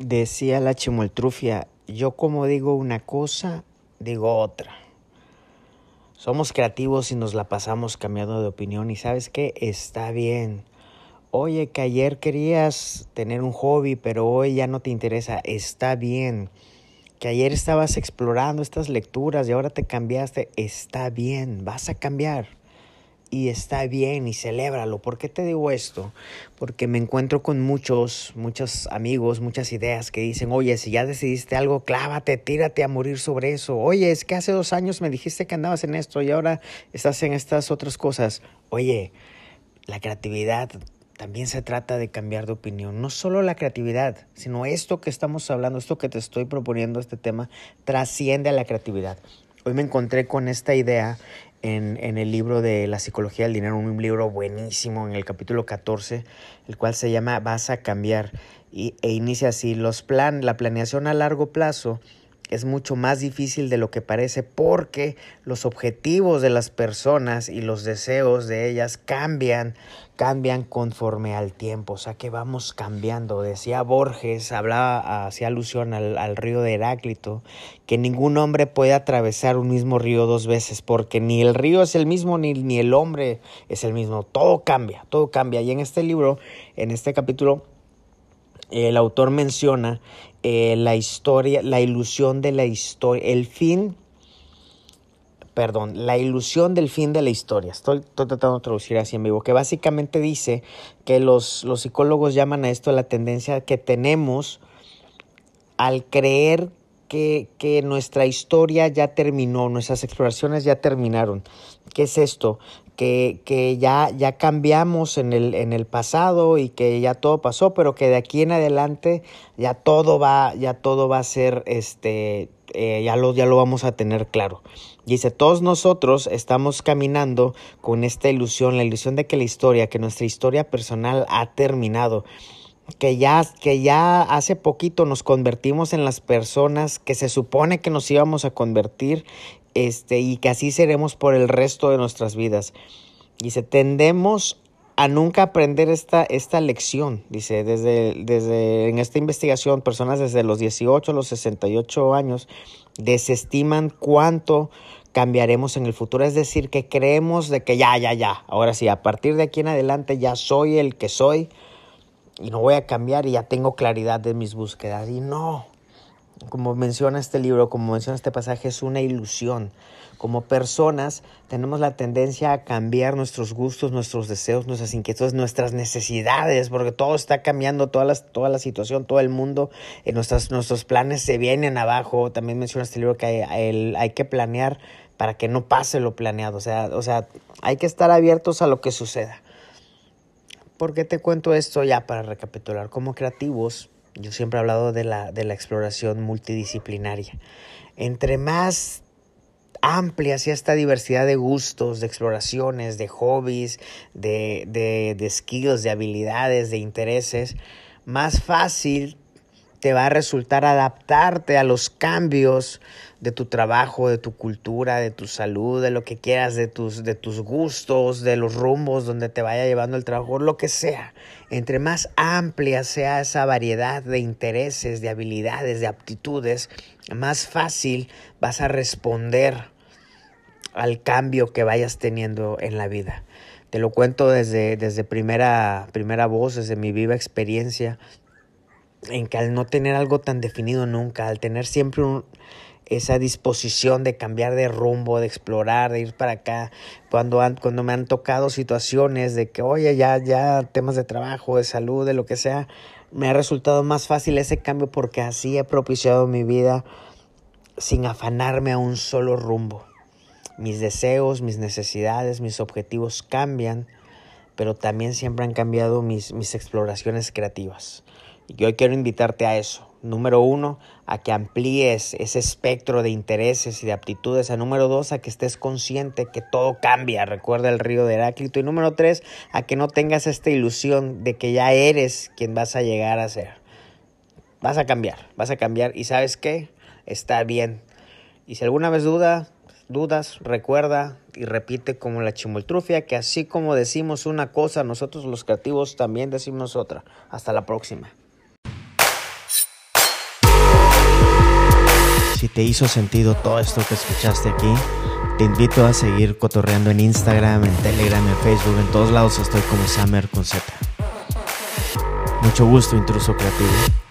Decía la chimoltrufia, yo como digo una cosa, digo otra. Somos creativos y nos la pasamos cambiando de opinión y sabes qué, está bien. Oye, que ayer querías tener un hobby, pero hoy ya no te interesa, está bien. Que ayer estabas explorando estas lecturas y ahora te cambiaste, está bien, vas a cambiar y está bien y celébralo. ¿Por qué te digo esto? Porque me encuentro con muchos, muchos amigos, muchas ideas que dicen, oye, si ya decidiste algo, clávate, tírate a morir sobre eso. Oye, es que hace dos años me dijiste que andabas en esto y ahora estás en estas otras cosas. Oye, la creatividad también se trata de cambiar de opinión. No solo la creatividad, sino esto que estamos hablando, esto que te estoy proponiendo, este tema, trasciende a la creatividad. Hoy me encontré con esta idea en, el libro de La psicología del dinero, un libro buenísimo en el capítulo 14, el cual se llama Vas a cambiar y, e inicia así, los plan, la planeación a largo plazo es mucho más difícil de lo que parece porque los objetivos de las personas y los deseos de ellas cambian, cambian conforme al tiempo, o sea que vamos cambiando. Decía Borges, hablaba, hacía alusión al, al, río de Heráclito, que ningún hombre puede atravesar un mismo río dos veces porque ni el río es el mismo ni, ni el hombre es el mismo, todo cambia, todo cambia. Y en este libro, en este capítulo, el autor menciona eh, la historia, la ilusión de la historia, el fin, perdón, la ilusión del fin de la historia. Estoy, estoy, tratando de traducir así en vivo, que básicamente dice que los, los psicólogos llaman a esto la tendencia que tenemos al creer que, que, nuestra historia ya terminó, nuestras exploraciones ya terminaron. ¿Qué es esto? Que, que ya, ya cambiamos en el, en el pasado y que ya todo pasó, pero que de aquí en adelante ya todo va, ya todo va a ser, este, eh, ya, lo, ya lo vamos a tener claro. Dice, todos nosotros estamos caminando con esta ilusión, la ilusión de que la historia, que nuestra historia personal ha terminado que ya, que ya hace poquito nos convertimos en las personas que se supone que nos íbamos a convertir este, y que así seremos por el resto de nuestras vidas. Dice, tendemos a nunca aprender esta, esta lección. Dice, desde, desde en esta investigación, personas desde los 18 a los 68 años desestiman cuánto cambiaremos en el futuro. Es decir, que creemos de que ya, ya, ya. Ahora sí, a partir de aquí en adelante ya soy el que soy y no voy a cambiar y ya tengo claridad de mis búsquedas. Y no, como menciona este libro, como menciona este pasaje, es una ilusión. Como personas tenemos la tendencia a cambiar nuestros gustos, nuestros deseos, nuestras inquietudes, nuestras necesidades, porque todo está cambiando, toda la, toda la situación, todo el mundo, eh, nuestras, nuestros planes se vienen abajo. También menciona este libro que hay, el, hay que planear para que no pase lo planeado. O sea, o sea, hay que estar abiertos a lo que suceda. ¿Por qué te cuento esto ya para recapitular? Como creativos, yo siempre he hablado de la, de la exploración multidisciplinaria. Entre más amplia sea esta diversidad de gustos, de exploraciones, de hobbies, de, de, de skills, de habilidades, de intereses, más fácil te va a resultar adaptarte a los cambios de tu trabajo, de tu cultura, de tu salud, de lo que quieras, de tus, de tus gustos, de los rumbos donde te vaya llevando el trabajo, lo que sea. Entre más amplia sea esa variedad de intereses, de habilidades, de aptitudes, más fácil vas a responder al cambio que vayas teniendo en la vida. Te lo cuento desde, desde primera, primera voz, desde mi viva experiencia en que al no tener algo tan definido nunca, al tener siempre un, esa disposición de cambiar de rumbo, de explorar, de ir para acá, cuando, han, cuando me han tocado situaciones de que, oye, ya, ya temas de trabajo, de salud, de lo que sea, me ha resultado más fácil ese cambio porque así he propiciado mi vida sin afanarme a un solo rumbo. Mis deseos, mis necesidades, mis objetivos cambian, pero también siempre han cambiado mis, mis exploraciones creativas. Y yo quiero invitarte a eso. Número uno, a que amplíes ese espectro de intereses y de aptitudes. A número dos, a que estés consciente que todo cambia. Recuerda el río de Heráclito. Y número tres, a que no tengas esta ilusión de que ya eres quien vas a llegar a ser. Vas a cambiar, vas a cambiar. Y sabes qué? Está bien. Y si alguna vez duda, dudas, recuerda y repite como la chimoltrufia, que así como decimos una cosa, nosotros los creativos también decimos otra. Hasta la próxima. Si te hizo sentido todo esto que escuchaste aquí, te invito a seguir cotorreando en Instagram, en Telegram, en Facebook, en todos lados estoy como Summer con Z. Mucho gusto, intruso creativo.